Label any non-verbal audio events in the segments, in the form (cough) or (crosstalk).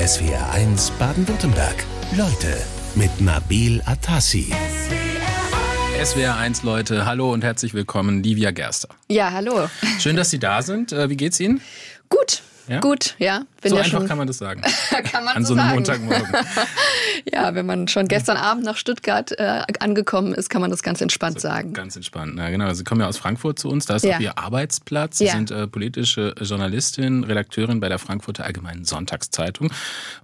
SWR1 Baden-Württemberg. Leute mit Nabil Atassi. SWR1 Leute, hallo und herzlich willkommen, Livia Gerster. Ja, hallo. Schön, dass Sie da sind. Äh, wie geht's Ihnen? Gut. Ja? Gut, ja. so ja einfach schon, kann man das sagen. (laughs) kann man An so so einem sagen. Montagmorgen. (laughs) Ja, wenn man schon gestern Abend nach Stuttgart äh, angekommen ist, kann man das ganz entspannt sagen. Ganz entspannt. Ja, genau. Sie kommen ja aus Frankfurt zu uns. Da ist Ja. auch Ihr Arbeitsplatz. Sie Ja. sind äh, politische Journalistin, Redakteurin bei der Frankfurter Allgemeinen Sonntagszeitung.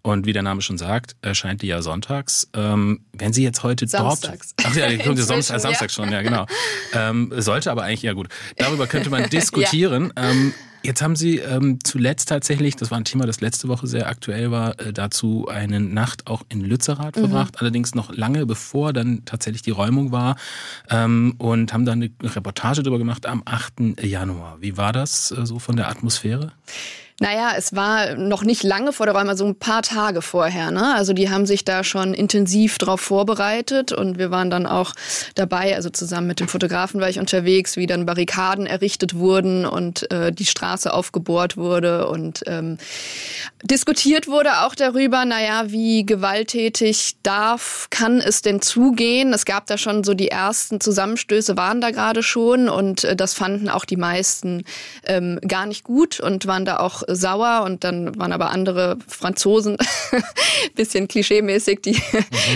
Und wie der Name schon sagt, erscheint die ja sonntags. Ähm, wenn Sie jetzt heute Samstags. dort. Ach ja, die kommt ja Samstag, Samstag ja. schon, ja, genau. Ähm, sollte aber eigentlich, ja gut. Darüber könnte man (laughs) diskutieren. ähm, Jetzt haben Sie ähm, zuletzt tatsächlich, das war ein Thema, das letzte Woche sehr aktuell war, äh, dazu eine Nacht auch in Lützerath Mhm. verbracht, allerdings noch lange bevor dann tatsächlich die Räumung war ähm, und haben dann eine Reportage darüber gemacht am 8. Januar. Wie war das äh, so von der Atmosphäre? Naja, es war noch nicht lange vor der Räume, also ein paar Tage vorher. Ne? Also die haben sich da schon intensiv darauf vorbereitet und wir waren dann auch dabei, also zusammen mit dem Fotografen war ich unterwegs, wie dann Barrikaden errichtet wurden und äh, die Straße aufgebohrt wurde und ähm, diskutiert wurde auch darüber, naja, wie gewalttätig darf, kann es denn zugehen? Es gab da schon so die ersten Zusammenstöße, waren da gerade schon und äh, das fanden auch die meisten ähm, gar nicht gut und waren da auch sauer und dann waren aber andere Franzosen, (laughs) bisschen klischeemäßig, die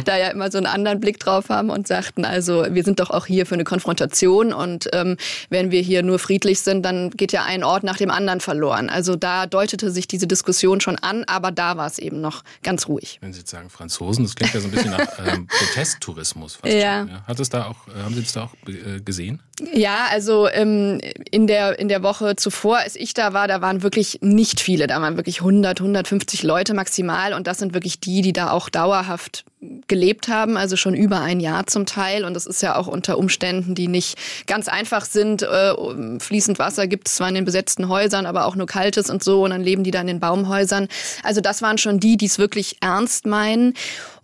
da ja immer so einen anderen Blick drauf haben und sagten, also wir sind doch auch hier für eine Konfrontation und ähm, wenn wir hier nur friedlich sind, dann geht ja ein Ort nach dem anderen verloren. Also da deutete sich diese Diskussion schon an, aber da war es eben noch ganz ruhig. Wenn Sie jetzt sagen Franzosen, das klingt ja so ein bisschen nach (laughs) ähm, Protesttourismus. Fast Ja. Schon, ja. Hat es da auch, äh, haben Sie das da auch äh, gesehen? Ja, also ähm, in der in der Woche zuvor, als ich da war, da waren wirklich nicht viele, da waren wirklich 100, 150 Leute maximal und das sind wirklich die, die da auch dauerhaft gelebt haben, also schon über ein Jahr zum Teil und das ist ja auch unter Umständen, die nicht ganz einfach sind. Äh, fließend Wasser gibt es zwar in den besetzten Häusern, aber auch nur kaltes und so und dann leben die da in den Baumhäusern. Also das waren schon die, die es wirklich ernst meinen.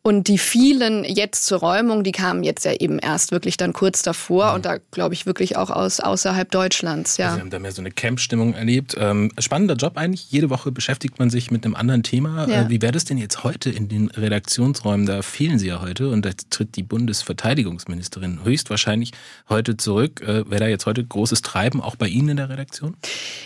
Und die vielen jetzt zur Räumung, die kamen jetzt ja eben erst wirklich dann kurz davor und da glaube ich wirklich auch aus außerhalb Deutschlands, ja. Sie haben da mehr so eine Camp-Stimmung erlebt. Ähm, spannender Job eigentlich. Jede Woche beschäftigt man sich mit einem anderen Thema. Ja. Äh, wie wäre das denn jetzt heute in den Redaktionsräumen? Da fehlen Sie ja heute und da tritt die Bundesverteidigungsministerin höchstwahrscheinlich heute zurück. Äh, Wäre da jetzt heute großes Treiben auch bei Ihnen in der Redaktion?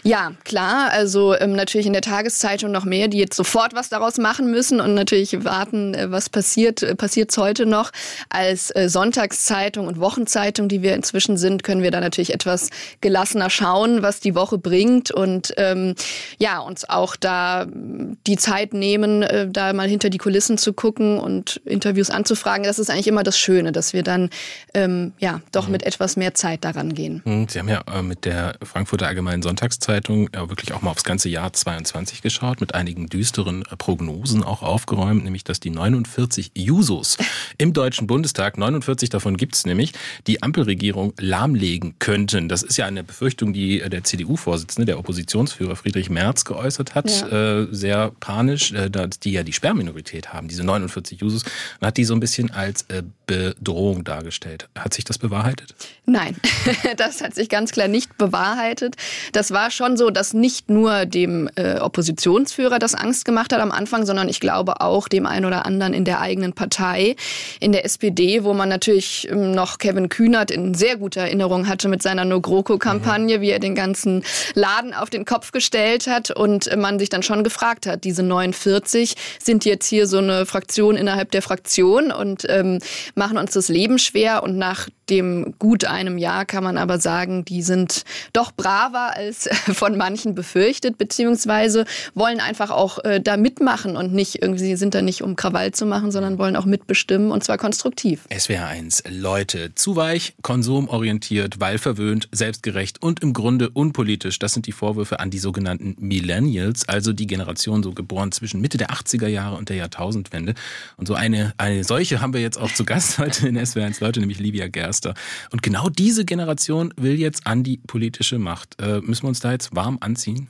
Ja, klar. Also ähm, natürlich in der Tageszeitung noch mehr, die jetzt sofort was daraus machen müssen und natürlich warten, äh, was passiert. Äh, Passiert's heute noch? Als äh, Sonntagszeitung und Wochenzeitung, die wir inzwischen sind, können wir da natürlich etwas gelassener schauen, was die Woche bringt und ähm, ja, uns auch da mm, die Zeit nehmen, äh, da mal hinter die Kulissen zu gucken und Interviews anzufragen. Das ist eigentlich immer das Schöne, dass wir dann ähm, ja doch mit etwas mehr Zeit daran gehen. Hm, Sie haben ja äh, mit der Frankfurter Allgemeinen Sonntagszeitung ja wirklich auch mal aufs ganze Jahr 22 geschaut, mit einigen düsteren äh, Prognosen auch aufgeräumt, nämlich dass die 49 Jusos im Deutschen Bundestag, 49 davon gibt's nämlich, die Ampelregierung lahmlegen könnten. Das ist ja eine Befürchtung, die äh, der CDU-Vorsitzende, der Oppositionsführer Friedrich Merz geäußert hat, Ja. äh, sehr panisch, äh, die ja die Sperrminorität haben, diese 49 Jusos, und hat die so ein bisschen als äh, Bedrohung dargestellt. Hat sich das bewahrheitet? Nein, (laughs) das hat sich ganz klar nicht bewahrheitet. Das war schon so, dass nicht nur dem Oppositionsführer das Angst gemacht hat am Anfang, sondern ich glaube auch dem einen oder anderen in der eigenen Partei, in der SPD, wo man natürlich ähm, noch Kevin Kühnert in sehr guter Erinnerung hatte mit seiner No-GroKo-Kampagne, wie er den ganzen Laden auf den Kopf gestellt hat und man sich dann schon gefragt hat, diese 49 sind jetzt hier so eine Fraktion innerhalb der Fraktion und ähm, machen uns das Leben schwer und nach dem gut einem Jahr kann man aber sagen, die sind doch braver als (laughs) von manchen befürchtet, beziehungsweise wollen einfach auch äh, da mitmachen und nicht irgendwie, sind da nicht um Krawall zu machen, sondern wollen auch mitbestimmen und zwar konstruktiv. SWR 1, Leute, zu weich, konsumorientiert, weil verwöhnt, selbstgerecht und im Grunde unpolitisch. Das sind die Vorwürfe an die sogenannten Millennials, also die Generation so geboren zwischen Mitte der 80er Jahre und der Jahrtausendwende. Und so eine, eine solche haben wir jetzt auch zu Gast heute in SWR 1, Leute, nämlich Livia Gerster. Und genau diese Generation will jetzt an die politische Macht. Äh, müssen wir uns da jetzt warm anziehen?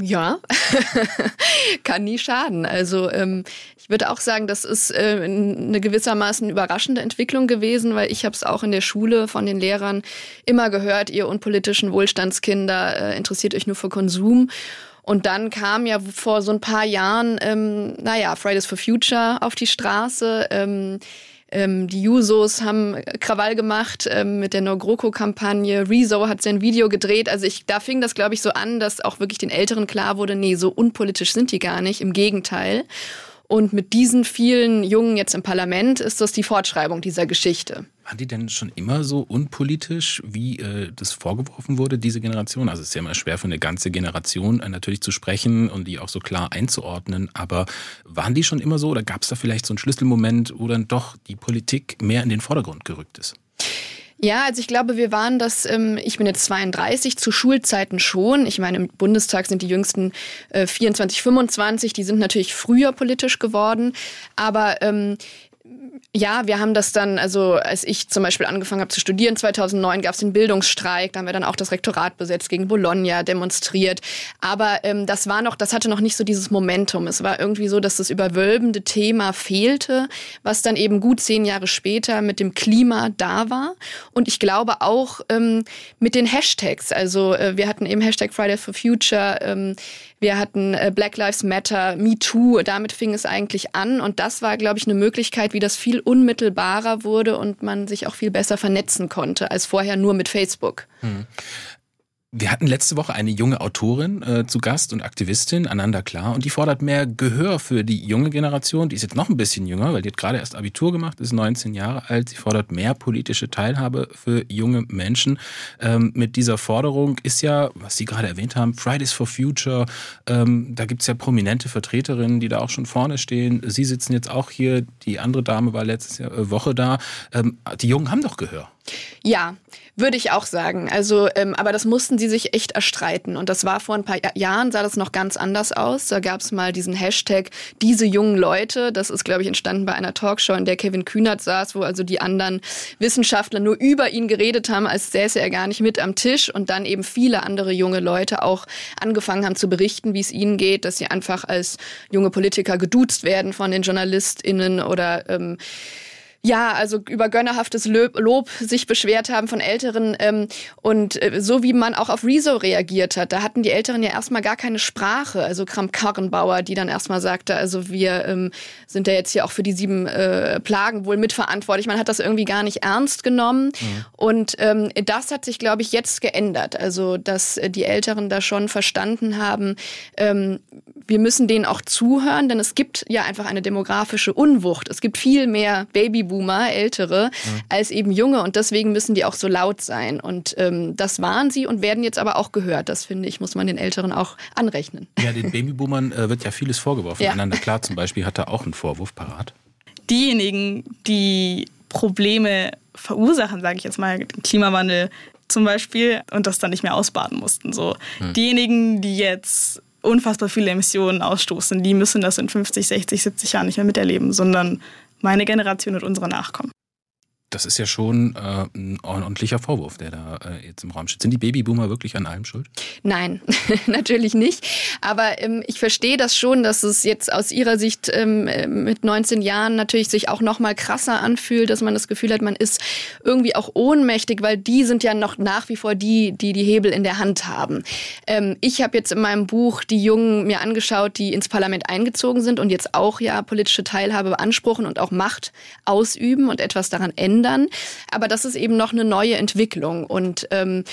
Ja, (laughs) kann nie schaden. Also ähm, ich würde auch sagen, das ist äh, eine gewissermaßen überraschende Entwicklung gewesen, weil ich habe es auch in der Schule von den Lehrern immer gehört, ihr unpolitischen Wohlstandskinder äh, interessiert euch nur für Konsum. Und dann kam ja vor so ein paar Jahren, ähm, naja, Fridays for Future auf die Straße. Ähm, ähm, die Jusos haben Krawall gemacht ähm, mit der No-GroKo-Kampagne. Rezo hat sein Video gedreht. Also ich, da fing das, glaube ich, so an, dass auch wirklich den Älteren klar wurde, nee, so unpolitisch sind die gar nicht. Im Gegenteil. Und mit diesen vielen Jungen jetzt im Parlament ist das die Fortschreibung dieser Geschichte. Waren die denn schon immer so unpolitisch, wie äh, das vorgeworfen wurde, diese Generation? Also es ist ja immer schwer für eine ganze Generation äh, natürlich zu sprechen und die auch so klar einzuordnen. Aber waren die schon immer so oder gab es da vielleicht so einen Schlüsselmoment, wo dann doch die Politik mehr in den Vordergrund gerückt ist? Ja, also ich glaube, wir waren das, ähm, ich bin jetzt 32, zu Schulzeiten schon. Ich meine, im Bundestag sind die jüngsten äh, 24, 25, die sind natürlich früher politisch geworden. Aber ähm, ja, wir haben das dann, also als ich zum Beispiel angefangen habe zu studieren, 2009 gab es den Bildungsstreik, da haben wir dann auch das Rektorat besetzt, gegen Bologna demonstriert. Aber ähm, das war noch, das hatte noch nicht so dieses Momentum. Es war irgendwie so, dass das überwölbende Thema fehlte, was dann eben gut zehn Jahre später mit dem Klima da war. Und ich glaube auch ähm, mit den Hashtags. Also äh, wir hatten eben Hashtag Friday for Future. Ähm, wir hatten äh, Black Lives Matter, Me Too, damit fing es eigentlich an. Und das war, glaube ich, eine Möglichkeit, wie das viel unmittelbarer wurde und man sich auch viel besser vernetzen konnte als vorher nur mit Facebook. Hm. Wir hatten letzte Woche eine junge Autorin äh, zu Gast und Aktivistin, Ananda Klar, und die fordert mehr Gehör für die junge Generation. Die ist jetzt noch ein bisschen jünger, weil die hat gerade erst Abitur gemacht, ist 19 Jahre alt. Sie fordert mehr politische Teilhabe für junge Menschen. Ähm, mit dieser Forderung ist ja, was Sie gerade erwähnt haben, Fridays for Future. Ähm, da gibt's ja prominente Vertreterinnen, die da auch schon vorne stehen. Sie sitzen jetzt auch hier. Die andere Dame war letzte äh, Woche da. Ähm, die Jungen haben doch Gehör. Ja, würde ich auch sagen. Also, ähm, aber das mussten sie sich echt erstreiten. Und das war vor ein paar Jahren, sah das noch ganz anders aus. Da gab es mal diesen Hashtag diese jungen Leute. Das ist, glaube ich, entstanden bei einer Talkshow, in der Kevin Kühnert saß, wo also die anderen Wissenschaftler nur über ihn geredet haben, als säße er gar nicht mit am Tisch. Und dann eben viele andere junge Leute auch angefangen haben zu berichten, wie es ihnen geht, dass sie einfach als junge Politiker geduzt werden von den JournalistInnen oder ähm, ja, also über gönnerhaftes Lob, sich beschwert haben von Älteren ähm, und äh, so wie man auch auf Rezo reagiert hat, da hatten die Älteren ja erstmal gar keine Sprache. Also Kram Karrenbauer, die dann erstmal sagte, also wir ähm, sind ja jetzt hier auch für die sieben äh, Plagen wohl mitverantwortlich. Man hat das irgendwie gar nicht ernst genommen mhm. und ähm, das hat sich, glaube ich, jetzt geändert. Also dass äh, die Älteren da schon verstanden haben, ähm, wir müssen denen auch zuhören, denn es gibt ja einfach eine demografische Unwucht. Es gibt viel mehr Babyboomer, ältere, mhm. als eben junge und deswegen müssen die auch so laut sein. Und ähm, das waren sie und werden jetzt aber auch gehört. Das finde ich, muss man den Älteren auch anrechnen. Ja, den Babyboomern äh, wird ja vieles vorgeworfen. Ja. Einander klar zum Beispiel hat da auch einen Vorwurf parat. Diejenigen, die Probleme verursachen, sage ich jetzt mal, Klimawandel zum Beispiel, und das dann nicht mehr ausbaden mussten. So. Hm. Diejenigen, die jetzt unfassbar viele Emissionen ausstoßen, die müssen das in 50, 60, 70 Jahren nicht mehr miterleben, sondern meine Generation und unsere Nachkommen das ist ja schon äh, ein ordentlicher Vorwurf, der da äh, jetzt im Raum steht. Sind die Babyboomer wirklich an allem schuld? Nein, (laughs) natürlich nicht. Aber ähm, ich verstehe das schon, dass es jetzt aus Ihrer Sicht ähm, mit 19 Jahren natürlich sich auch noch mal krasser anfühlt, dass man das Gefühl hat, man ist irgendwie auch ohnmächtig, weil die sind ja noch nach wie vor die, die die Hebel in der Hand haben. Ähm, ich habe jetzt in meinem Buch die Jungen mir angeschaut, die ins Parlament eingezogen sind und jetzt auch ja politische Teilhabe beanspruchen und auch Macht ausüben und etwas daran ändern ändern. Aber das ist eben noch eine neue Entwicklung. Und ähm,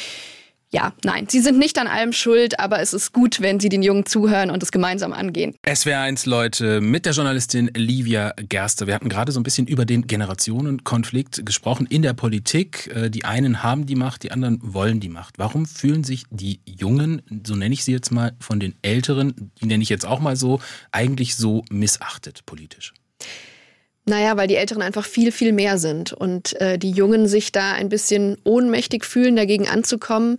ja, nein, sie sind nicht an allem schuld, aber es ist gut, wenn sie den Jungen zuhören und es gemeinsam angehen. SWR1 Leute mit der Journalistin Livia Gerster. Wir hatten gerade so ein bisschen über den Generationenkonflikt gesprochen in der Politik. Äh, die einen haben die Macht, die anderen wollen die Macht. Warum fühlen sich die Jungen, so nenne ich sie jetzt mal, von den Älteren, die nenne ich jetzt auch mal so, eigentlich so missachtet politisch? Naja, weil die Älteren einfach viel, viel mehr sind und äh, die Jungen sich da ein bisschen ohnmächtig fühlen, dagegen anzukommen.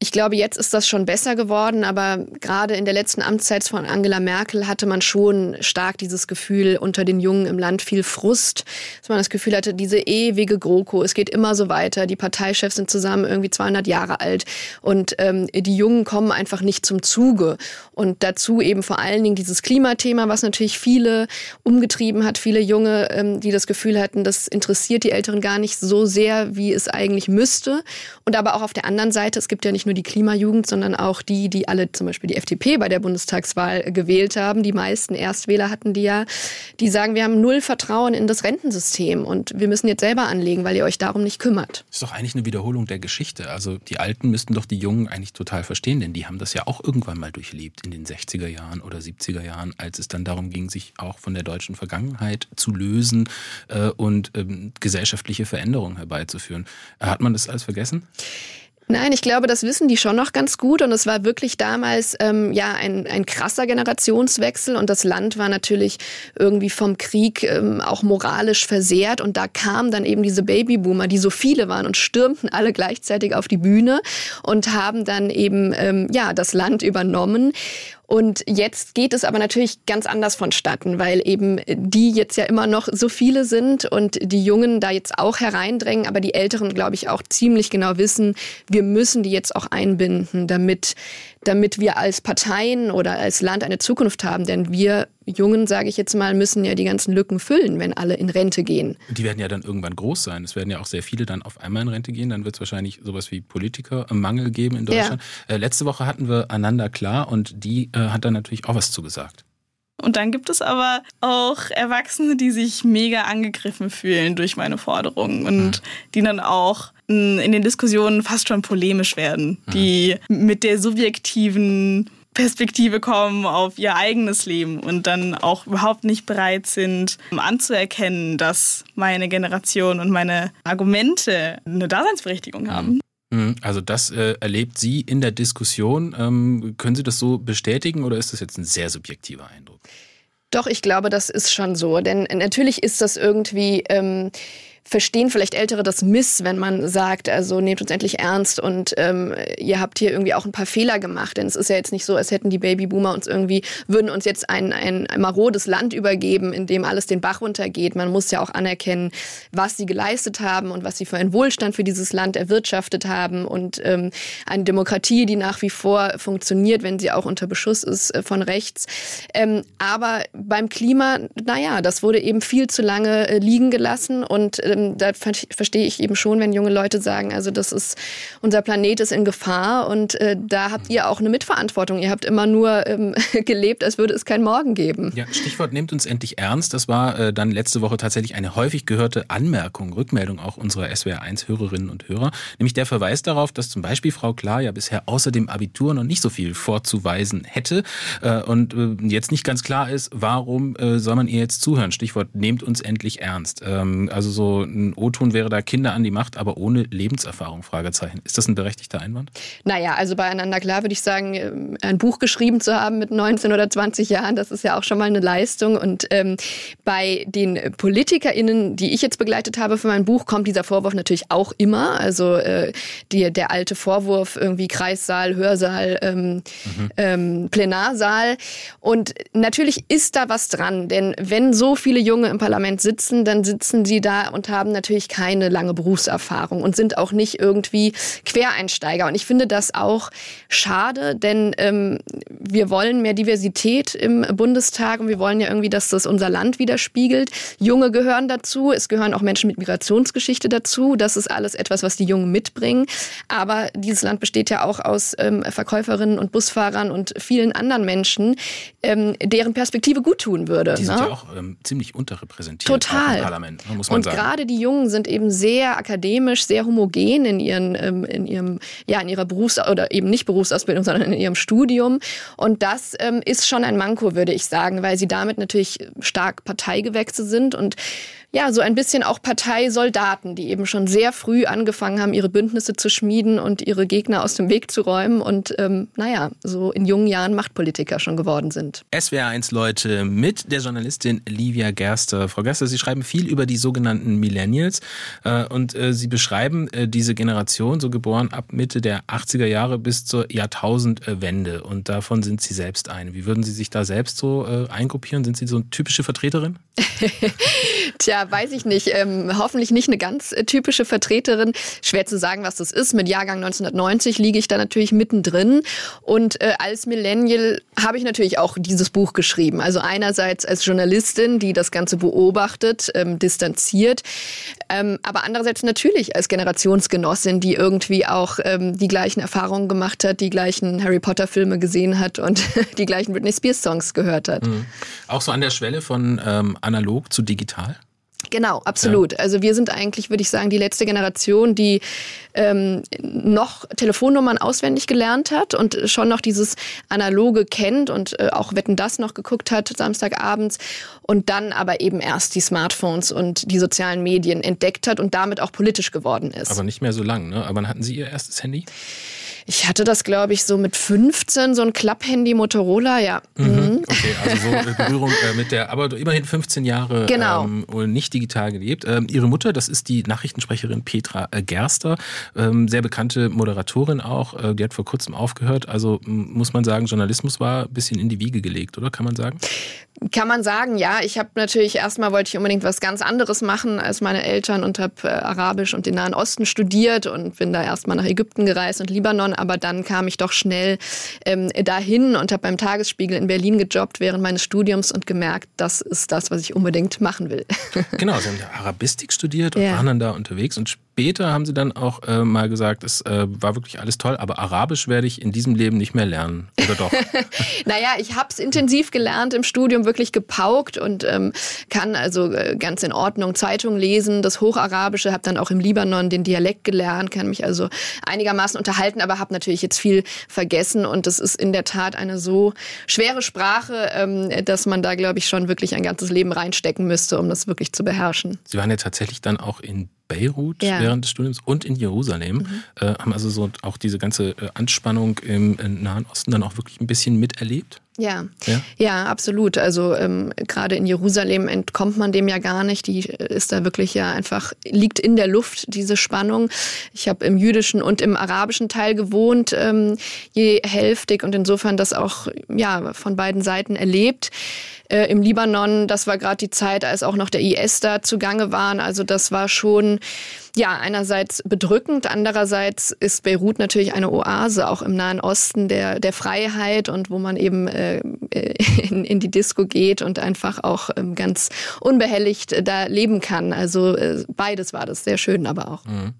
Ich glaube, jetzt ist das schon besser geworden, aber gerade in der letzten Amtszeit von Angela Merkel hatte man schon stark dieses Gefühl unter den Jungen im Land viel Frust, dass man das Gefühl hatte, diese ewige GroKo, es geht immer so weiter, die Parteichefs sind zusammen irgendwie 200 Jahre alt und ähm, die Jungen kommen einfach nicht zum Zuge. Und dazu eben vor allen Dingen dieses Klimathema, was natürlich viele umgetrieben hat, viele Junge, ähm, die das Gefühl hatten, das interessiert die Älteren gar nicht so sehr, wie es eigentlich müsste. Und aber auch auf der anderen Seite, es gibt ja nicht nicht nur die Klimajugend, sondern auch die, die alle zum Beispiel die FDP bei der Bundestagswahl gewählt haben. Die meisten Erstwähler hatten die ja, die sagen, wir haben null Vertrauen in das Rentensystem und wir müssen jetzt selber anlegen, weil ihr euch darum nicht kümmert. Das ist doch eigentlich eine Wiederholung der Geschichte. Also die Alten müssten doch die Jungen eigentlich total verstehen, denn die haben das ja auch irgendwann mal durchlebt in den 60er Jahren oder 70er Jahren, als es dann darum ging, sich auch von der deutschen Vergangenheit zu lösen äh, und ähm, gesellschaftliche Veränderungen herbeizuführen. Hat man das alles vergessen? Nein, ich glaube, das wissen die schon noch ganz gut. Und es war wirklich damals ähm, ja ein, ein krasser Generationswechsel. Und das Land war natürlich irgendwie vom Krieg ähm, auch moralisch versehrt. Und da kamen dann eben diese Babyboomer, die so viele waren und stürmten alle gleichzeitig auf die Bühne und haben dann eben ähm, ja das Land übernommen. Und jetzt geht es aber natürlich ganz anders vonstatten, weil eben die jetzt ja immer noch so viele sind und die Jungen da jetzt auch hereindrängen, aber die Älteren, glaube ich, auch ziemlich genau wissen, wir müssen die jetzt auch einbinden, damit damit wir als Parteien oder als Land eine Zukunft haben. Denn wir Jungen, sage ich jetzt mal, müssen ja die ganzen Lücken füllen, wenn alle in Rente gehen. Die werden ja dann irgendwann groß sein. Es werden ja auch sehr viele dann auf einmal in Rente gehen. Dann wird es wahrscheinlich sowas wie Politikermangel geben in Deutschland. Ja. Äh, letzte Woche hatten wir Ananda Klar und die äh, hat dann natürlich auch was zugesagt. Und dann gibt es aber auch Erwachsene, die sich mega angegriffen fühlen durch meine Forderungen und mhm. die dann auch in den Diskussionen fast schon polemisch werden, mhm. die mit der subjektiven Perspektive kommen auf ihr eigenes Leben und dann auch überhaupt nicht bereit sind anzuerkennen, dass meine Generation und meine Argumente eine Daseinsberechtigung haben. Mhm. Also das äh, erlebt sie in der Diskussion. Ähm, können Sie das so bestätigen oder ist das jetzt ein sehr subjektiver Eindruck? Doch, ich glaube, das ist schon so. Denn natürlich ist das irgendwie. Ähm verstehen vielleicht Ältere das Miss, wenn man sagt, also nehmt uns endlich ernst und ähm, ihr habt hier irgendwie auch ein paar Fehler gemacht. Denn es ist ja jetzt nicht so, als hätten die Babyboomer uns irgendwie, würden uns jetzt ein, ein, marodes Land übergeben, in dem alles den Bach runtergeht. Man muss ja auch anerkennen, was sie geleistet haben und was sie für einen Wohlstand für dieses Land erwirtschaftet haben und ähm, eine Demokratie, die nach wie vor funktioniert, wenn sie auch unter Beschuss ist äh, von rechts. Ähm, aber beim Klima, naja, das wurde eben viel zu lange äh, liegen gelassen und äh, ähm, da verstehe ich eben schon, wenn junge Leute sagen, also das ist, unser Planet ist in Gefahr und äh, da habt ihr auch eine Mitverantwortung. Ihr habt immer nur ähm, (laughs) gelebt, als würde es kein Morgen geben. Ja, Stichwort nehmt uns endlich ernst. Das war äh, dann letzte Woche tatsächlich eine häufig gehörte Anmerkung, Rückmeldung auch unserer SWR1-Hörerinnen und Hörer, nämlich der Verweis darauf, dass zum Beispiel Frau Klar ja bisher außer dem Abitur noch nicht so viel vorzuweisen hätte äh, und äh, jetzt nicht ganz klar ist, warum äh, soll man ihr jetzt zuhören? Stichwort nehmt uns endlich ernst. Ähm, also so ein O-Ton wäre da Kinder an die Macht, aber ohne Lebenserfahrung, Fragezeichen. Ist das ein berechtigter Einwand? Naja, also beieinander klar würde ich sagen, äh, ein Buch geschrieben zu haben mit 19 oder 20 Jahren, das ist ja auch schon mal eine Leistung. Und ähm, bei den PolitikerInnen, die ich jetzt begleitet habe für mein Buch, kommt dieser Vorwurf natürlich auch immer. Also äh, die, der alte Vorwurf, irgendwie Kreissaal, Hörsaal, ähm, mhm. ähm, Plenarsaal. Und natürlich ist da was dran, denn wenn so viele Junge im Parlament sitzen, dann sitzen sie da und haben natürlich keine lange Berufserfahrung und sind auch nicht irgendwie Quereinsteiger. Und ich finde das auch schade, denn ähm, wir wollen mehr Diversität im Bundestag und wir wollen ja irgendwie, dass das unser Land widerspiegelt. Junge gehören dazu, es gehören auch Menschen mit Migrationsgeschichte dazu. Das ist alles etwas, was die Jungen mitbringen. Aber dieses Land besteht ja auch aus ähm, Verkäuferinnen und Busfahrern und vielen anderen Menschen, ähm, deren Perspektive gut tun würde. Die sind ne? ja auch ähm, ziemlich unterrepräsentiert Total. im Parlament, muss man und sagen. gerade die Jungen sind eben sehr akademisch, sehr homogen in ihren, ähm, in ihrem, ja, in ihrer Berufs- oder eben nicht Berufsausbildung, sondern in ihrem Studium. Und das ähm, ist schon ein Manko, würde ich sagen, weil sie damit natürlich stark Parteigewächse sind und ja, so ein bisschen auch Parteisoldaten, die eben schon sehr früh angefangen haben, ihre Bündnisse zu schmieden und ihre Gegner aus dem Weg zu räumen und, ähm, naja, so in jungen Jahren Machtpolitiker schon geworden sind. SWR1 Leute mit der Journalistin Livia Gerster. Frau Gerster, Sie schreiben viel über die sogenannten Millennials äh, und äh, Sie beschreiben äh, diese Generation, so geboren ab Mitte der 80er Jahre bis zur Jahrtausendwende und davon sind Sie selbst eine. Wie würden Sie sich da selbst so äh, eingruppieren? Sind Sie so eine typische Vertreterin? (laughs) Tja, weiß ich nicht. Ähm, hoffentlich nicht eine ganz äh, typische Vertreterin. Schwer zu sagen, was das ist. Mit Jahrgang 1990 liege ich da natürlich mittendrin. Und äh, als Millennial habe ich natürlich auch dieses Buch geschrieben. Also einerseits als Journalistin, die das Ganze beobachtet, ähm, distanziert, ähm, aber andererseits natürlich als Generationsgenossin, die irgendwie auch ähm, die gleichen Erfahrungen gemacht hat, die gleichen Harry Potter Filme gesehen hat und (laughs) die gleichen Britney Spears Songs gehört hat. Mhm. Auch so an der Schwelle von ähm, analog zu digital? Genau, absolut. Ja. Also wir sind eigentlich, würde ich sagen, die letzte Generation, die ähm, noch Telefonnummern auswendig gelernt hat und schon noch dieses Analoge kennt und äh, auch Wetten das noch geguckt hat Samstagabends und dann aber eben erst die Smartphones und die sozialen Medien entdeckt hat und damit auch politisch geworden ist. Aber nicht mehr so lang, ne? Aber wann hatten Sie Ihr erstes Handy? Ich hatte das, glaube ich, so mit 15, so ein Klapphandy Motorola, ja. Mhm. mhm. Okay, also so Berührung äh, mit der, aber immerhin 15 Jahre genau. ähm, nicht digital gelebt. Ähm, ihre Mutter, das ist die Nachrichtensprecherin Petra äh, Gerster, ähm, sehr bekannte Moderatorin auch, äh, die hat vor kurzem aufgehört. Also muss man sagen, Journalismus war ein bisschen in die Wiege gelegt, oder kann man sagen? Kann man sagen, ja. Ich habe natürlich erstmal wollte ich unbedingt was ganz anderes machen als meine Eltern und habe äh, Arabisch und den Nahen Osten studiert und bin da erstmal nach Ägypten gereist und Libanon. Aber dann kam ich doch schnell ähm, dahin und habe beim Tagesspiegel in Berlin gejobbt während meines Studiums und gemerkt, das ist das, was ich unbedingt machen will. (laughs) Genau, Sie haben Arabistik studiert und ja. waren dann da unterwegs und später haben sie dann auch äh, mal gesagt, es äh, war wirklich alles toll, aber Arabisch werde ich in diesem Leben nicht mehr lernen. Oder doch? (laughs) naja, ich habe es intensiv gelernt im Studium, wirklich gepaukt und ähm, kann also äh, ganz in Ordnung Zeitungen lesen, das Hocharabische, habe dann auch im Libanon den Dialekt gelernt, kann mich also einigermaßen unterhalten, aber habe natürlich jetzt viel vergessen und es ist in der Tat eine so schwere Sprache, ähm, dass man da, glaube ich, schon wirklich ein ganzes Leben reinstecken müsste, um das wirklich zu beherrschen. Sie waren ja tatsächlich dann auch in Beirut ja. während des Studiums und in Jerusalem, mhm. äh, haben also so auch diese ganze äh, Anspannung im, im, Nahen Osten dann auch wirklich ein bisschen miterlebt. Ja, ja, ja absolut. Also ähm, gerade in Jerusalem entkommt man dem ja gar nicht. Die ist da wirklich ja einfach, liegt in der Luft, diese Spannung. Ich habe im jüdischen und im arabischen Teil gewohnt, ähm, je hälftig und insofern das auch ja, von beiden Seiten erlebt äh, im Libanon. Das war gerade die Zeit, als auch noch der IS da zugange waren. Also das war schon, ja, einerseits bedrückend, andererseits ist Beirut natürlich eine Oase, auch im Nahen Osten der, der Freiheit und wo man eben äh, in, in die Disco geht und einfach auch ähm, ganz unbehelligt da leben kann. Also äh, beides war das, sehr schön aber auch. Mhm.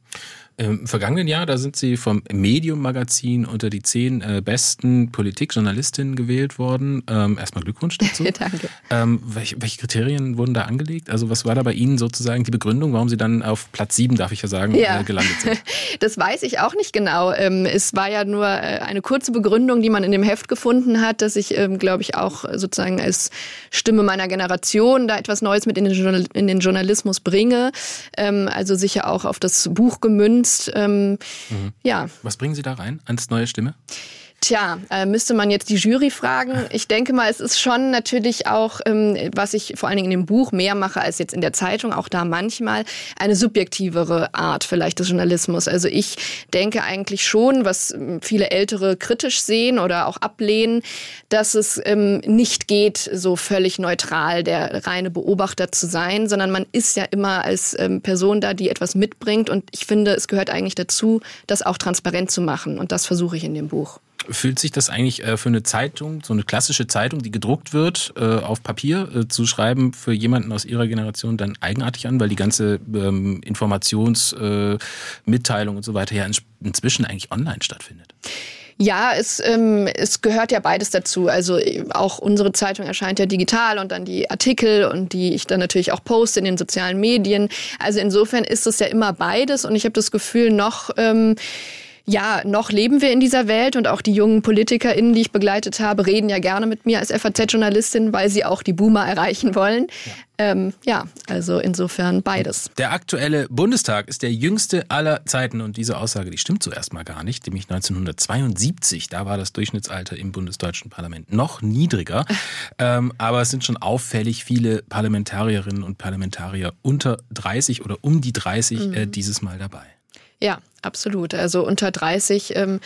Im vergangenen Jahr, da sind Sie vom Medium-Magazin unter die zehn äh, besten Politikjournalistinnen gewählt worden. Ähm, erstmal Glückwunsch dazu. (laughs) Danke. Ähm, welche, welche, Kriterien wurden da angelegt? Also was war da bei Ihnen sozusagen die Begründung, warum Sie dann auf Platz sieben, darf ich ja sagen, ja. Äh, gelandet sind? (laughs) Das weiß ich auch nicht genau. Ähm, es war ja nur äh, eine kurze Begründung, die man in dem Heft gefunden hat, dass ich, ähm, glaube ich, auch sozusagen als Stimme meiner Generation da etwas Neues mit in den, Journal in den Journalismus bringe. Ähm, also sicher auch auf das Buch gemünzt Kunst. Ähm, mhm. Ja. Was bringen Sie da rein als neue Stimme? Tja, äh, müsste man jetzt die Jury fragen. Ich denke mal, es ist schon natürlich auch, ähm, was ich vor allen Dingen in dem Buch mehr mache als jetzt in der Zeitung, auch da manchmal eine subjektivere Art vielleicht des Journalismus. Also ich denke eigentlich schon, was ähm, viele Ältere kritisch sehen oder auch ablehnen, dass es ähm, nicht geht, so völlig neutral der reine Beobachter zu sein, sondern man ist ja immer als Person da, die etwas mitbringt. Und ich finde, es gehört eigentlich dazu, das auch transparent zu machen. Und das versuche ich in dem Buch. Fühlt sich das eigentlich äh, für eine Zeitung, so eine klassische Zeitung, die gedruckt wird, äh, auf Papier äh, zu schreiben, für jemanden aus ihrer Generation dann eigenartig an, weil die ganze ähm, Informationsmitteilung und so weiter ja inzwischen eigentlich online stattfindet? Ja, es, ähm, es gehört ja beides dazu. Also auch unsere Zeitung erscheint ja digital und dann die Artikel und die ich dann natürlich auch poste in den sozialen Medien. Also insofern ist es ja immer beides und ich habe das Gefühl, noch ähm, ja, noch leben wir in dieser Welt und auch die jungen PolitikerInnen, die ich begleitet habe, reden ja gerne mit mir als FAZ-Journalistin, weil sie auch die Boomer erreichen wollen. Ja. Ähm, ja, also insofern beides. Der aktuelle Bundestag ist der jüngste aller Zeiten und diese Aussage, die stimmt zuerst mal gar nicht, nämlich 1972, da war das Durchschnittsalter im bundesdeutschen Parlament noch niedriger, (laughs) ähm, aber es sind schon auffällig viele Parlamentarierinnen und Parlamentarier unter 30 oder um die 30 äh, mhm. äh, dieses Mal dabei. Ja, absolut. Also unter 30 ähm,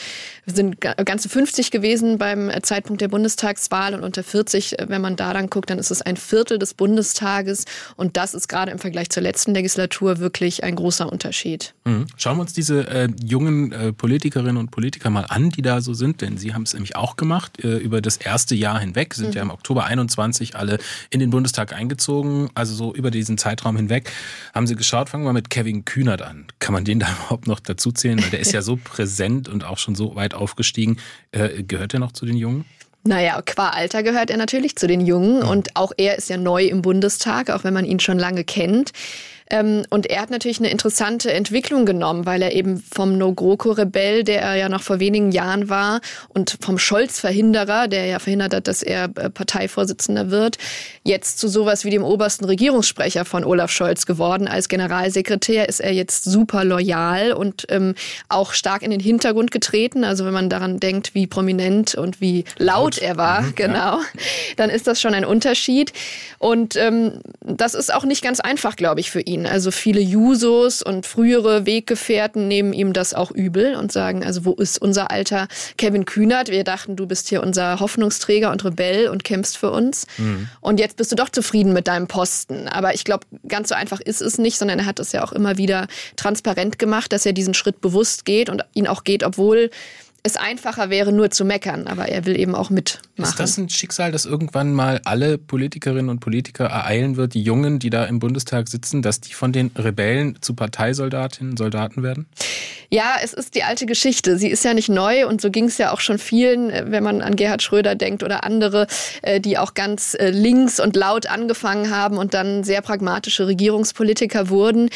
sind ganze 50 gewesen beim Zeitpunkt der Bundestagswahl und unter 40, wenn man da dann guckt, dann ist es ein Viertel des Bundestages und das ist gerade im Vergleich zur letzten Legislatur wirklich ein großer Unterschied. Mhm. Schauen wir uns diese äh, jungen äh, Politikerinnen und Politiker mal an, die da so sind, denn Sie haben es nämlich auch gemacht äh, über das erste Jahr hinweg, sind mhm. ja im Oktober 21 alle in den Bundestag eingezogen, also so über diesen Zeitraum hinweg haben Sie geschaut. Fangen wir mit Kevin Kühnert an. Kann man den da (laughs) überhaupt noch dazu zählen? Weil der ist ja so präsent und auch schon so weit aufgestiegen. Äh, gehört er noch zu den Jungen? Naja, qua Alter gehört er natürlich zu den Jungen und auch er ist ja neu im Bundestag, auch wenn man ihn schon lange kennt. Ähm, und er hat natürlich eine interessante Entwicklung genommen, weil er eben vom No-GroKo-Rebell, der er ja noch vor wenigen Jahren war, und vom Scholz-Verhinderer, der ja verhindert hat, dass er äh, Parteivorsitzender wird, jetzt zu sowas wie dem obersten Regierungssprecher von Olaf Scholz geworden. Als Generalsekretär ist er jetzt super loyal und ähm, auch stark in den Hintergrund getreten. Also wenn man daran denkt, wie prominent und wie laut, er war, mhm, genau, dann ist das schon ein Unterschied. Und ähm, das ist auch nicht ganz einfach, glaube ich, für ihn ihn. Also viele Jusos und frühere Weggefährten nehmen ihm das auch übel und sagen, also wo ist unser alter Kevin Kühnert? Wir dachten, du bist hier unser Hoffnungsträger und Rebell und kämpfst für uns. Mhm. Und jetzt bist du doch zufrieden mit deinem Posten. Aber ich glaube, ganz so einfach ist es nicht, sondern er hat es ja auch immer wieder transparent gemacht, dass er diesen Schritt bewusst geht und ihn auch geht, obwohl es einfacher wäre, nur zu meckern, aber er will eben auch mitmachen. Ist das ein Schicksal, das irgendwann mal alle Politikerinnen und Politiker ereilen wird, die Jungen, die da im Bundestag sitzen, dass die von den Rebellen zu Parteisoldatinnen, Soldaten werden? Ja, es ist die alte Geschichte. Sie ist ja nicht neu und so ging es ja auch schon vielen, äh, wenn man an Gerhard Schröder denkt oder andere, äh, die auch ganz äh, links und laut angefangen haben und dann sehr pragmatische Regierungspolitiker wurden.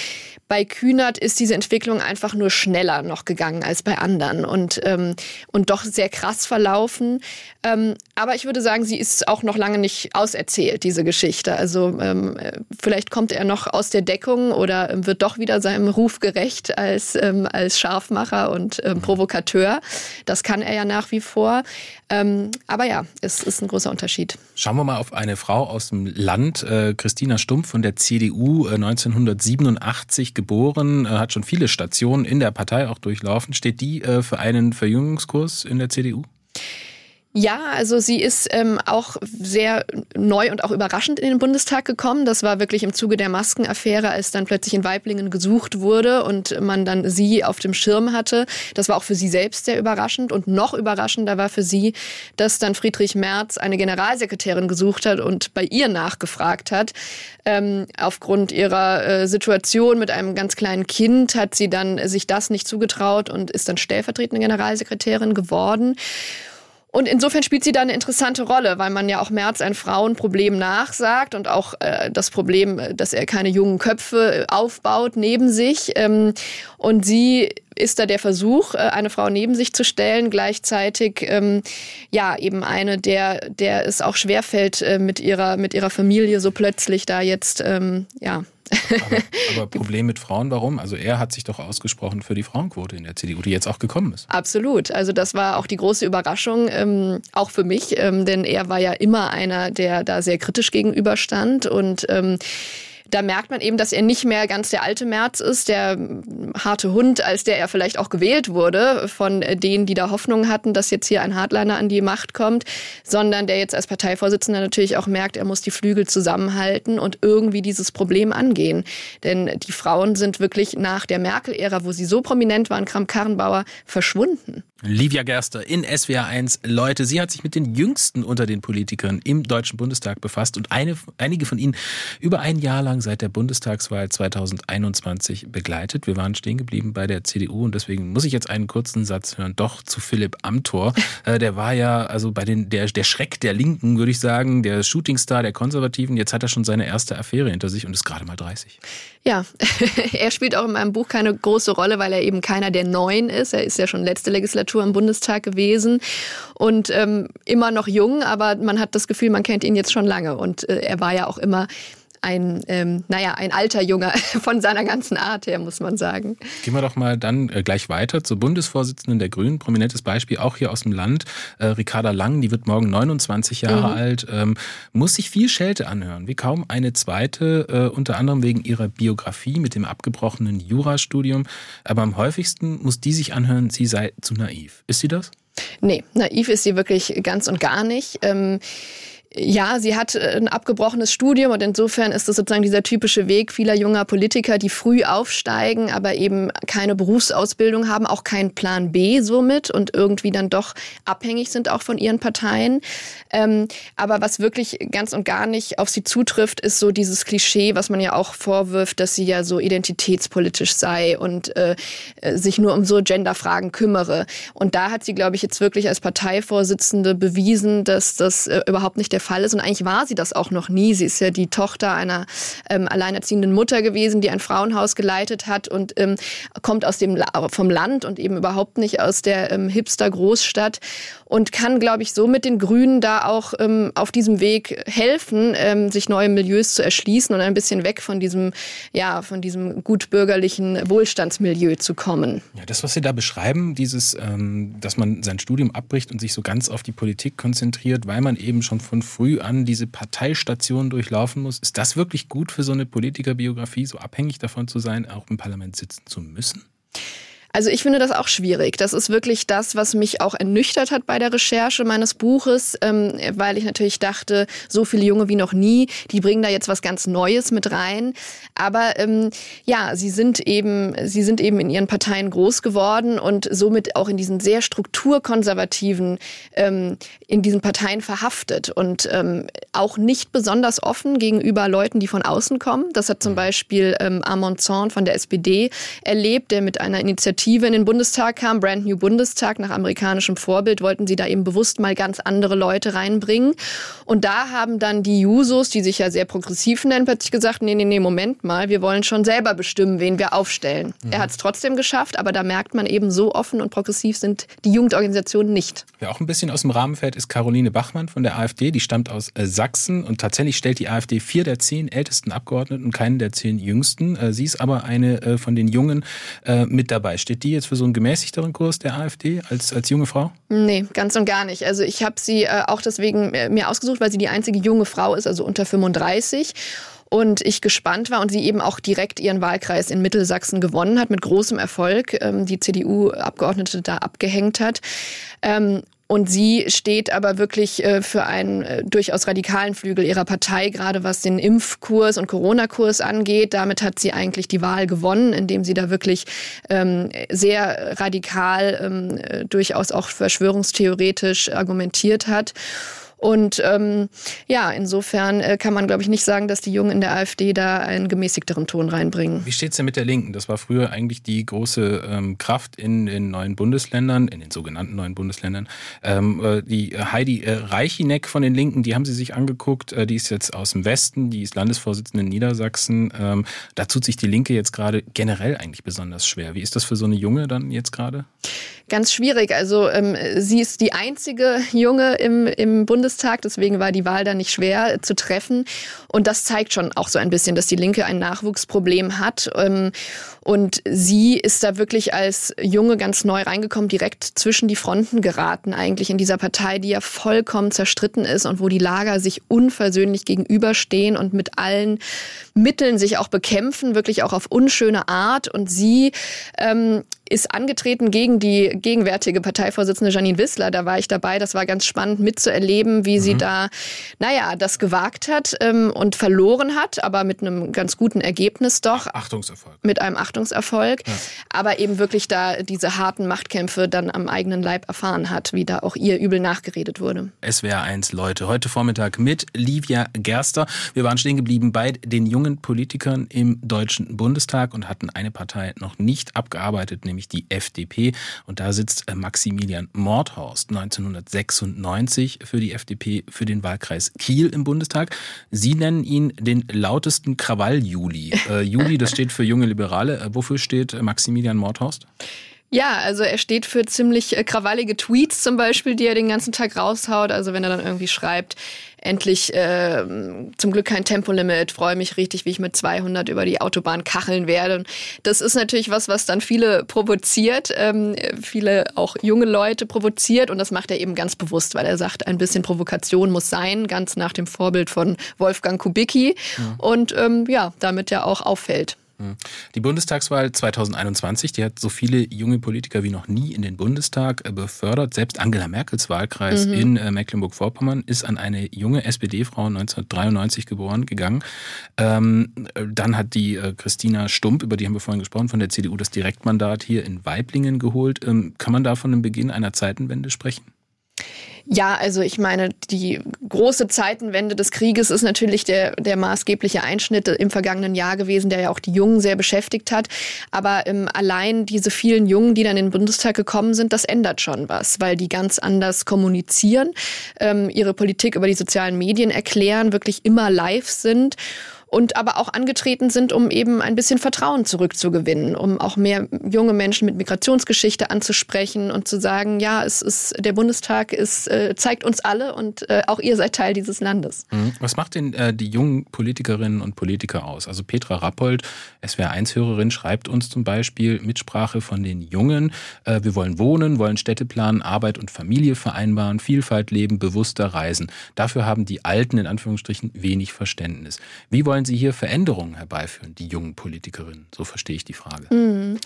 Bei Kühnert ist diese Entwicklung einfach nur schneller noch gegangen als bei anderen und, ähm, und doch sehr krass verlaufen. Ähm, aber ich würde sagen, sie ist auch noch lange nicht auserzählt, diese Geschichte. Also ähm, vielleicht kommt er noch aus der Deckung oder wird doch wieder seinem Ruf gerecht als, ähm, als Scharfmacher und ähm, Provokateur. Das kann er ja nach wie vor. Ähm, aber ja, es ist ein großer Unterschied. Schauen wir mal auf eine Frau aus dem Land, äh, Christina Stumpf von der CDU, äh, 1987 geboren, äh, hat schon viele Stationen in der Partei auch durchlaufen. Steht die äh, für einen Verjüngungskurs in der CDU? Ja, also sie ist ähm, auch sehr neu und auch überraschend in den Bundestag gekommen. Das war wirklich im Zuge der Maskenaffäre, als dann plötzlich in Weiblingen gesucht wurde und man dann sie auf dem Schirm hatte. Das war auch für sie selbst sehr überraschend. Und noch überraschender war für sie, dass dann Friedrich Merz eine Generalsekretärin gesucht hat und bei ihr nachgefragt hat. Ähm, aufgrund ihrer äh, Situation mit einem ganz kleinen Kind hat sie dann sich das nicht zugetraut und ist dann stellvertretende Generalsekretärin geworden. Und insofern spielt sie da eine interessante Rolle, weil man ja auch Merz ein Frauenproblem nachsagt und auch äh, das Problem, dass er keine jungen Köpfe aufbaut neben sich. Ähm, und sie ist da der Versuch, äh, eine Frau neben sich zu stellen, gleichzeitig ähm, ja eben eine, der, der es auch schwerfällt, äh, mit ihrer, mit ihrer Familie so plötzlich da jetzt ähm, ja aber, aber (laughs) Problem mit Frauen, warum? Also er hat sich doch ausgesprochen für die Frauenquote in der CDU, die jetzt auch gekommen ist. Absolut. Also das war auch die große Überraschung, ähm, auch für mich, ähm, denn er war ja immer einer, der da sehr kritisch gegenüberstand und ähm, da merkt man eben, dass er nicht mehr ganz der alte Merz ist, der harte Hund, als der er vielleicht auch gewählt wurde von denen, die da Hoffnung hatten, dass jetzt hier ein Hardliner an die Macht kommt, sondern der jetzt als Parteivorsitzender natürlich auch merkt, er muss die Flügel zusammenhalten und irgendwie dieses Problem angehen. Denn die Frauen sind wirklich nach der Merkel-Ära, wo sie so prominent waren, Kram-Karrenbauer, verschwunden. Livia Gerster in SWR 1. Leute, sie hat sich mit den jüngsten unter den Politikern im Deutschen Bundestag befasst und eine, einige von ihnen über ein Jahr lang seit der Bundestagswahl 2021 begleitet. Wir waren stehen geblieben bei der CDU und deswegen muss ich jetzt einen kurzen Satz hören, doch zu Philipp Amthor. (laughs) Äh, der war ja also bei den, der, der Schreck der Linken, würde ich sagen, der Shootingstar der Konservativen. Jetzt hat er schon seine erste Affäre hinter sich und ist gerade mal 30. Ja, (laughs) er spielt auch in meinem Buch keine große Rolle, weil er eben keiner der Neuen ist. Er ist ja schon letzte Legislatur im Bundestag gewesen und ähm, immer noch jung, aber man hat das Gefühl, man kennt ihn jetzt schon lange. Und äh, er war ja auch immer ein, ähm, naja, ein alter Junge (laughs) von seiner ganzen Art her, muss man sagen. Gehen wir doch mal dann äh, gleich weiter zur Bundesvorsitzenden der Grünen. Prominentes Beispiel auch hier aus dem Land. Äh, Ricarda Lang, die wird morgen 29 Jahre mhm. alt, ähm, muss sich viel Schelte anhören, wie kaum eine zweite, äh, unter anderem wegen ihrer Biografie mit dem abgebrochenen Jurastudium. Aber am häufigsten muss die sich anhören, sie sei zu naiv. Ist sie das? Nee, naiv ist sie wirklich ganz und gar nicht. Ähm ja, sie hat äh, ein abgebrochenes Studium und insofern ist das sozusagen dieser typische Weg vieler junger Politiker, die früh aufsteigen, aber eben keine Berufsausbildung haben, auch keinen Plan B somit und irgendwie dann doch abhängig sind auch von ihren Parteien. Ähm, aber was wirklich ganz und gar nicht auf sie zutrifft, ist so dieses Klischee, was man ja auch vorwirft, dass sie ja so identitätspolitisch sei und äh, sich nur um so Genderfragen kümmere. Und da hat sie, glaube ich, jetzt wirklich als Parteivorsitzende bewiesen, dass das äh, überhaupt nicht der Fall ist. Und eigentlich war sie das auch noch nie. Sie ist ja die Tochter einer ähm, alleinerziehenden Mutter gewesen, die ein Frauenhaus geleitet hat und ähm, kommt aus dem vom Land und eben überhaupt nicht aus der ähm, Hipster-Großstadt und kann, glaube ich, so mit den Grünen da auch ähm, auf diesem Weg helfen, ähm, sich neue Milieus zu erschließen und ein bisschen weg von diesem, ja, von diesem gutbürgerlichen Wohlstandsmilieu zu kommen. Ja, das, was Sie da beschreiben, dieses, ähm, dass man sein Studium abbricht und sich so ganz auf die Politik konzentriert, weil man eben schon von früh an diese Parteistation durchlaufen muss, ist das wirklich gut für so eine Politikerbiografie, so abhängig davon zu sein, auch im Parlament sitzen zu müssen? Also ich finde das auch schwierig. Das ist wirklich das, was mich auch ernüchtert hat bei der Recherche meines Buches, ähm, weil ich natürlich dachte, so viele Junge wie noch nie, die bringen da jetzt was ganz Neues mit rein. Aber ähm, ja, sie sind eben, sie sind eben in ihren Parteien groß geworden und somit auch in diesen sehr strukturkonservativen, ähm, in diesen Parteien verhaftet und ähm, auch nicht besonders offen gegenüber Leuten, die von außen kommen. Das hat zum mhm. Beispiel ähm, Armand Zorn von der SPD erlebt, der mit einer Initiative Initiative in den Bundestag kam, Brand New Bundestag, nach amerikanischem Vorbild, wollten sie da eben bewusst mal ganz andere Leute reinbringen. Und da haben dann die Jusos, die sich ja sehr progressiv nennen, plötzlich gesagt, nee, nee, nee, Moment mal, wir wollen schon selber bestimmen, wen wir aufstellen. Mhm. Er hat es trotzdem geschafft, aber da merkt man eben, so offen und progressiv sind die Jugendorganisationen nicht. Wer auch ein bisschen aus dem Rahmen fällt, ist Caroline Bachmann von der AfD. Die stammt aus äh, Sachsen und tatsächlich stellt die AfD vier der zehn ältesten Abgeordneten und keinen der zehn jüngsten. Äh, sie ist aber eine äh, von den Jungen mit dabei. Steht Steht die jetzt für so einen gemäßigteren Kurs der AfD als, als junge Frau? Nee, ganz und gar nicht. Also ich habe sie äh, auch deswegen äh, mir ausgesucht, weil sie die einzige junge Frau ist, also unter 35 und ich gespannt war und sie eben auch direkt ihren Wahlkreis in Mittelsachsen gewonnen hat mit großem Erfolg, ähm, die CDU-Abgeordnete da abgehängt hat. Ähm, und sie steht aber wirklich äh, für einen äh, durchaus radikalen Flügel ihrer Partei, gerade was den Impfkurs und Corona-Kurs angeht. Damit hat sie eigentlich die Wahl gewonnen, indem sie da wirklich ähm, sehr radikal, ähm, äh, durchaus auch verschwörungstheoretisch argumentiert hat. Und ähm, ja, insofern äh, kann man, glaube ich, nicht sagen, dass die Jungen in der AfD da einen gemäßigteren Ton reinbringen. Wie steht es denn mit der Linken? Das war früher eigentlich die große ähm, Kraft in den neuen Bundesländern, in den sogenannten neuen Bundesländern. Ähm, äh, die Heidi äh, Reichineck von den Linken, die haben sie sich angeguckt. Äh, die ist jetzt aus dem Westen, die ist Landesvorsitzende in Niedersachsen. Ähm, da tut sich die Linke jetzt gerade generell eigentlich besonders schwer. Wie ist das für so eine Junge dann jetzt gerade? Ganz schwierig. Also ähm, sie ist die einzige Junge im, im Bundes Bundestag. Deswegen war die Wahl da nicht schwer zu treffen. Und das zeigt schon auch so ein bisschen, dass die Linke ein Nachwuchsproblem hat. Ähm, und sie ist da wirklich als Junge ganz neu reingekommen, direkt zwischen die Fronten geraten, eigentlich in dieser Partei, die ja vollkommen zerstritten ist und wo die Lager sich unversöhnlich gegenüberstehen und mit allen Mitteln sich auch bekämpfen, wirklich auch auf unschöne Art. Und sie ähm, ist angetreten gegen die gegenwärtige Parteivorsitzende Janine Wissler. Da war ich dabei. Das war ganz spannend mitzuerleben, wie mhm. sie da, naja, das gewagt hat ähm, und verloren hat, aber mit einem ganz guten Ergebnis doch. Achtungserfolg. Mit einem Achtungserfolg. Ja. Aber eben wirklich da diese harten Machtkämpfe dann am eigenen Leib erfahren hat, wie da auch ihr übel nachgeredet wurde. Es wäre eins, Leute. Heute Vormittag mit Livia Gerster. Wir waren stehen geblieben bei den jungen Politikern im Deutschen Bundestag und hatten eine Partei noch nicht abgearbeitet, nämlich nämlich die FDP. Und da sitzt äh, Maximilian Mordhorst 1996 für die FDP für den Wahlkreis Kiel im Bundestag. Sie nennen ihn den lautesten Krawall-Juli. Äh, Juli, das steht für junge Liberale. Äh, wofür steht Maximilian Mordhorst? Ja, also er steht für ziemlich äh, krawallige Tweets zum Beispiel, die er den ganzen Tag raushaut. Also wenn er dann irgendwie schreibt, endlich äh, zum Glück kein Tempolimit, freue mich richtig, wie ich mit 200 über die Autobahn kacheln werde. Und das ist natürlich was, was dann viele provoziert, ähm, viele auch junge Leute provoziert und das macht er eben ganz bewusst, weil er sagt, ein bisschen Provokation muss sein, ganz nach dem Vorbild von Wolfgang Kubicki ja. und ähm, ja, damit er auch auffällt. Die Bundestagswahl 2021, die hat so viele junge Politiker wie noch nie in den Bundestag äh, befördert. Selbst Angela Merkels Wahlkreis mhm. in äh, Mecklenburg-Vorpommern ist an eine junge SPD-Frau 1993 geboren gegangen. Ähm, dann hat die äh, Christina Stump, über die haben wir vorhin gesprochen, von der CDU das Direktmandat hier in Weiblingen geholt. Ähm, kann man da von einem Beginn einer Zeitenwende sprechen? Ja, also ich meine, die große Zeitenwende des Krieges ist natürlich der, der maßgebliche Einschnitt im vergangenen Jahr gewesen, der ja auch die Jungen sehr beschäftigt hat. Aber ähm, allein diese vielen Jungen, die dann in den Bundestag gekommen sind, das ändert schon was, weil die ganz anders kommunizieren, ähm, ihre Politik über die sozialen Medien erklären, wirklich immer live sind und aber auch angetreten sind, um eben ein bisschen Vertrauen zurückzugewinnen, um auch mehr junge Menschen mit Migrationsgeschichte anzusprechen und zu sagen, ja, es ist der Bundestag ist, äh, zeigt uns alle und äh, auch ihr seid Teil dieses Landes. Mhm. Was macht denn äh, die jungen Politikerinnen und Politiker aus? Also Petra Rappold, SWR1-Hörerin, schreibt uns zum Beispiel Mitsprache von den Jungen. Wir wollen wohnen, wollen Städteplan, Arbeit und Familie vereinbaren, Vielfalt leben, bewusster reisen. Dafür haben die Alten in Anführungsstrichen wenig Verständnis. Wie wollen wollen Sie hier Veränderungen herbeiführen, die jungen Politikerinnen? So verstehe ich die Frage. Mhm.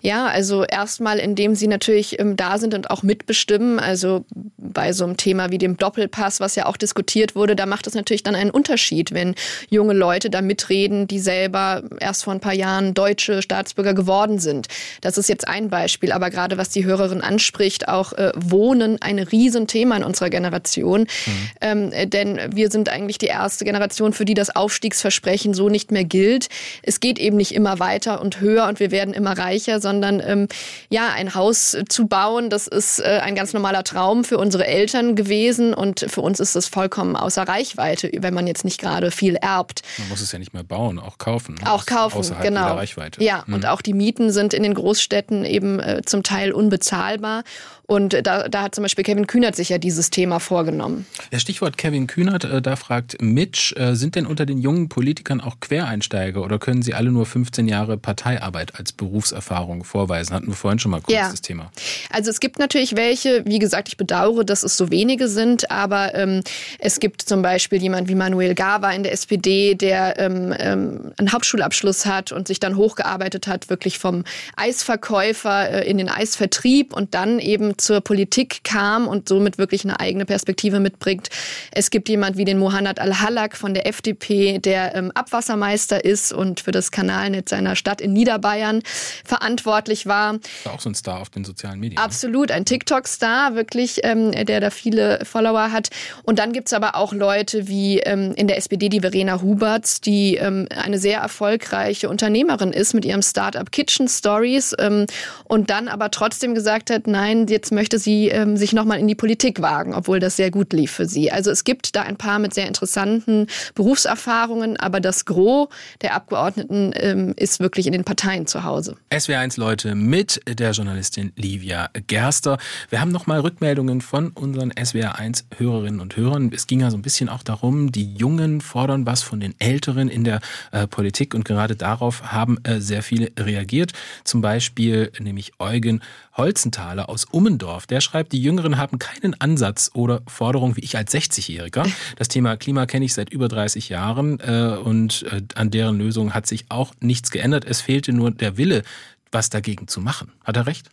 Ja, also erstmal, indem Sie natürlich ähm, da sind und auch mitbestimmen. Also bei so einem Thema wie dem Doppelpass, was ja auch diskutiert wurde, da macht es natürlich dann einen Unterschied, wenn junge Leute da mitreden, die selber erst vor ein paar Jahren deutsche Staatsbürger geworden sind. Das ist jetzt ein Beispiel. Aber gerade was die Hörerin anspricht, auch äh, Wohnen, ein Riesenthema in unserer Generation. Mhm. Ähm, denn wir sind eigentlich die erste Generation, für die das Aufstiegsversprechen Versprechen so nicht mehr gilt. Es geht eben nicht immer weiter und höher und wir werden immer reicher, sondern ähm, ja, ein Haus zu bauen, das ist äh, ein ganz normaler Traum für unsere Eltern gewesen und für uns ist das vollkommen außer Reichweite, wenn man jetzt nicht gerade viel erbt. Man muss es ja nicht mehr bauen, auch kaufen. Ne? Auch kaufen, außerhalb genau. Reichweite. Ja, mhm. und auch die Mieten sind in den Großstädten eben äh, zum Teil unbezahlbar. Und da, da hat zum Beispiel Kevin Kühnert sich ja dieses Thema vorgenommen. Ja, Stichwort Kevin Kühnert, äh, da fragt Mitch, äh, sind denn unter den jungen Politikern auch Quereinsteiger oder können sie alle nur 15 Jahre Parteiarbeit als Berufserfahrung vorweisen? Hatten wir vorhin schon mal kurz ja. das Thema. Also es gibt natürlich welche, wie gesagt, ich bedauere, dass es so wenige sind, aber ähm, es gibt zum Beispiel jemand wie Manuel Gava in der SPD, der ähm, ähm, einen Hauptschulabschluss hat und sich dann hochgearbeitet hat, wirklich vom Eisverkäufer äh, in den Eisvertrieb und dann eben zur Politik kam und somit wirklich eine eigene Perspektive mitbringt. Es gibt jemand wie den Mohanad Al-Halak von der FDP, der ähm, Abwassermeister ist und für das Kanalnetz seiner Stadt in Niederbayern verantwortlich war. War auch so ein Star auf den sozialen Medien. Ne? Absolut, ein TikTok-Star, wirklich, ähm, der da viele Follower hat. Und dann gibt es aber auch Leute wie ähm, in der SPD die Verena Huberts, die ähm, eine sehr erfolgreiche Unternehmerin ist mit ihrem Startup Kitchen Stories ähm, und dann aber trotzdem gesagt hat, nein, jetzt möchte sie ähm, sich nochmal in die Politik wagen, obwohl das sehr gut lief für sie. Also es gibt da ein paar mit sehr interessanten Berufserfahrungen, aber das Gros der Abgeordneten ähm, ist wirklich in den Parteien zu Hause. SW1 Leute mit der Journalistin Livia Gerster. Wir haben nochmal Rückmeldungen von unseren SWR1 Hörerinnen und Hörern. Es ging ja so ein bisschen auch darum, die Jungen fordern was von den Älteren in der äh, Politik und gerade darauf haben äh, sehr viele reagiert. Zum Beispiel nämlich Eugen Holzenthaler aus Ummendorf, der schreibt, die Jüngeren haben keinen Ansatz oder Forderung wie ich als 60-Jähriger. Das Thema Klima kenne ich seit über 30 Jahren äh, und äh, an deren Lösung hat sich auch nichts geändert. Es fehlte nur der Wille, was dagegen zu machen. Hat er recht?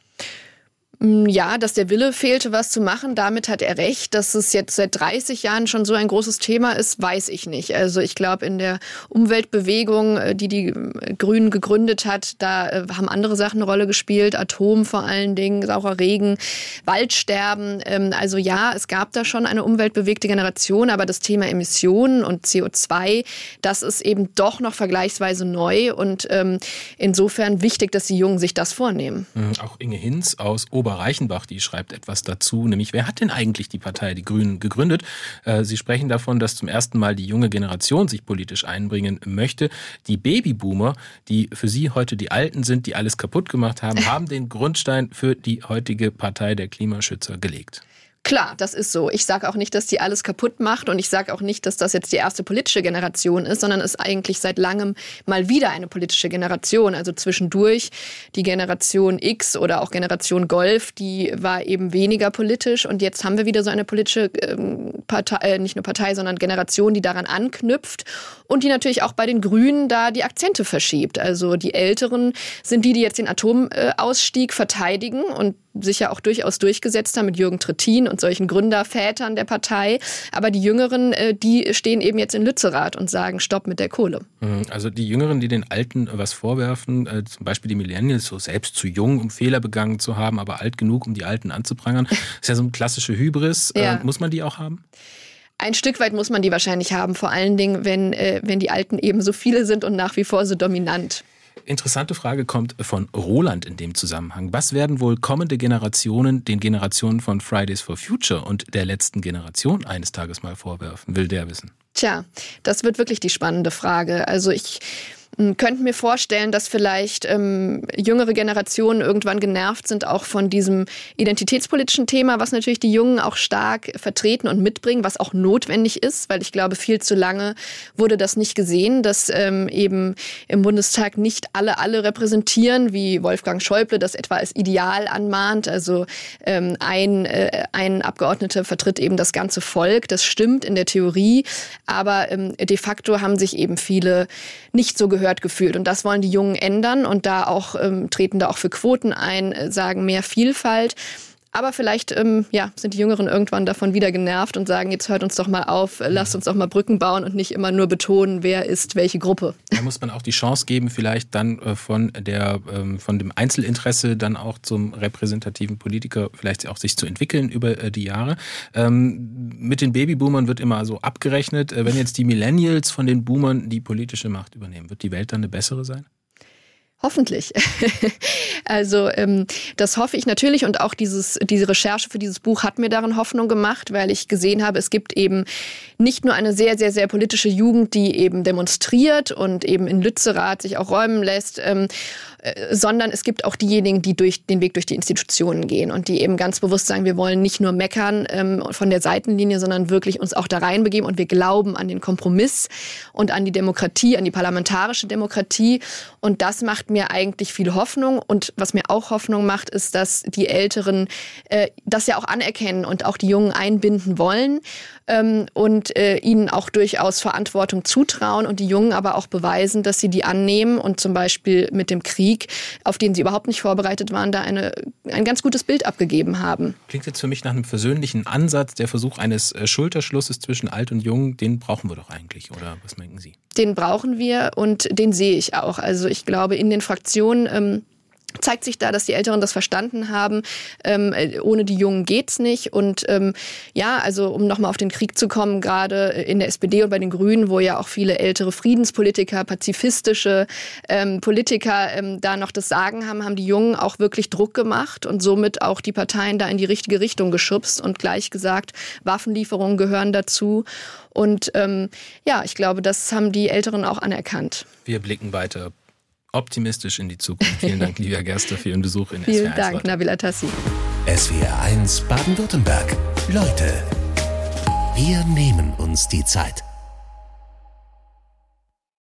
Mm, ja, dass der Wille fehlte, was zu machen, damit hat er recht. Dass es jetzt seit 30 Jahren schon so ein großes Thema ist, weiß ich nicht. Also ich glaube, in der Umweltbewegung, äh, die die äh, Grünen gegründet hat, da äh, haben andere Sachen eine Rolle gespielt. Atom vor allen Dingen, saurer Regen, Waldsterben. Ähm, also ja, es gab da schon eine umweltbewegte Generation, aber das Thema Emissionen und CO2, das ist eben doch noch vergleichsweise neu und ähm, insofern wichtig, dass die Jungen sich das vornehmen. Mhm, auch Inge Hinz aus Ober Cora Reichenbach, die schreibt etwas dazu, nämlich wer hat denn eigentlich die Partei Die Grünen gegründet? Äh, sie sprechen davon, dass zum ersten Mal die junge Generation sich politisch einbringen möchte. Die Babyboomer, die für sie heute die Alten sind, die alles kaputt gemacht haben, (laughs) haben den Grundstein für die heutige Partei der Klimaschützer gelegt. Klar, das ist so. Ich sage auch nicht, dass die alles kaputt macht und ich sage auch nicht, dass das jetzt die erste politische Generation ist, sondern ist eigentlich seit langem mal wieder eine politische Generation. Also zwischendurch die Generation X oder auch Generation Golf, die war eben weniger politisch und jetzt haben wir wieder so eine politische ähm, Partei, äh, nicht nur Partei, sondern Generation, die daran anknüpft und die natürlich auch bei den Grünen da die Akzente verschiebt. Also die Älteren sind die, die jetzt den Atomausstieg verteidigen und sich ja auch durchaus durchgesetzt haben mit Jürgen Trittin und solchen Gründervätern der Partei. Aber die Jüngeren, äh, die stehen eben jetzt in Lützerath und sagen, stopp mit der Kohle. Mhm. Also die Jüngeren, die den Alten was vorwerfen, äh, zum Beispiel die Millennials, so selbst zu jung, um Fehler begangen zu haben, aber alt genug, um die Alten anzuprangern, (laughs) ist ja so eine klassische Hybris. Äh, ja. Muss man die auch haben? Ein Stück weit muss man die wahrscheinlich haben, vor allen Dingen, wenn, wenn die Alten eben so viele sind und nach wie vor so dominant. Interessante Frage kommt von Roland in dem Zusammenhang. Was werden wohl kommende Generationen den Generationen von Fridays for Future und der letzten Generation eines Tages mal vorwerfen? Will der wissen? Tja, das wird wirklich die spannende Frage. Also ich könnten mir vorstellen, dass vielleicht ähm, jüngere Generationen irgendwann genervt sind, auch von diesem identitätspolitischen Thema, was natürlich die Jungen auch stark vertreten und mitbringen, was auch notwendig ist, weil ich glaube, viel zu lange wurde das nicht gesehen, dass ähm, eben im Bundestag nicht alle alle repräsentieren, wie Wolfgang Schäuble das etwa als Ideal anmahnt. Also ähm, ein, äh, ein Abgeordneter vertritt eben das ganze Volk. Das stimmt in der Theorie, aber ähm, de facto haben sich eben viele nicht so gehört gehört gefühlt. Und das wollen die Jungen ändern und da auch ähm, treten da auch für Quoten ein, äh, sagen mehr Vielfalt. Aber vielleicht ähm, ja, sind die Jüngeren irgendwann davon wieder genervt und sagen, jetzt hört uns doch mal auf, äh, lasst uns doch mal Brücken bauen und nicht immer nur betonen, wer ist welche Gruppe. Da muss man auch die Chance geben, vielleicht dann äh, von, der, ähm, von dem Einzelinteresse dann auch zum repräsentativen Politiker vielleicht auch sich zu entwickeln über äh, die Jahre. Ähm, mit den Babyboomern wird immer so abgerechnet, wenn jetzt die Millennials von den Boomern die politische Macht übernehmen, wird die Welt dann eine bessere sein? Hoffentlich. (laughs) also ähm, das hoffe ich natürlich und auch dieses, diese Recherche für dieses Buch hat mir darin Hoffnung gemacht, weil ich gesehen habe, es gibt eben nicht nur eine sehr, sehr, sehr politische Jugend, die eben demonstriert und eben in Lützerath sich auch räumen lässt, ähm, äh, sondern es gibt auch diejenigen, die durch den Weg durch die Institutionen gehen und die eben ganz bewusst sagen, wir wollen nicht nur meckern ähm, von der Seitenlinie, sondern wirklich uns auch da reinbegeben und wir glauben an den Kompromiss und an die Demokratie, an die parlamentarische Demokratie. Und das macht mir eigentlich viel Hoffnung. Und was mir auch Hoffnung macht, ist, dass die Älteren äh, das ja auch anerkennen und auch die Jungen einbinden wollen ähm, und äh, ihnen auch durchaus Verantwortung zutrauen und die Jungen aber auch beweisen, dass sie die annehmen und zum Beispiel mit dem Krieg, auf den sie überhaupt nicht vorbereitet waren, da eine, ein ganz gutes Bild abgegeben haben. Klingt jetzt für mich nach einem versöhnlichen Ansatz, der Versuch eines äh, Schulterschlusses zwischen Alt und Jung, den brauchen wir doch eigentlich, oder was denken Sie? Den brauchen wir und den sehe ich auch. Also ich glaube, in den Fraktionen ähm, zeigt sich da, dass die Älteren das verstanden haben. Ähm, ohne die Jungen geht's nicht. Und ähm, ja, also um nochmal auf den Krieg zu kommen, gerade in der SPD und bei den Grünen, wo ja auch viele ältere Friedenspolitiker, pazifistische ähm, Politiker ähm, da noch das Sagen haben, haben die Jungen auch wirklich Druck gemacht und somit auch die Parteien da in die richtige Richtung geschubst und gleich gesagt, Waffenlieferungen gehören dazu. Und ähm, ja, ich glaube, das haben die Älteren auch anerkannt. Wir blicken weiter optimistisch in die Zukunft. Vielen Dank, (laughs) Livia Gerster, für Ihren Besuch in Vielen SWR1. Vielen Dank, Nabil Atassi. SWR1 Baden-Württemberg. Leute, wir nehmen uns die Zeit.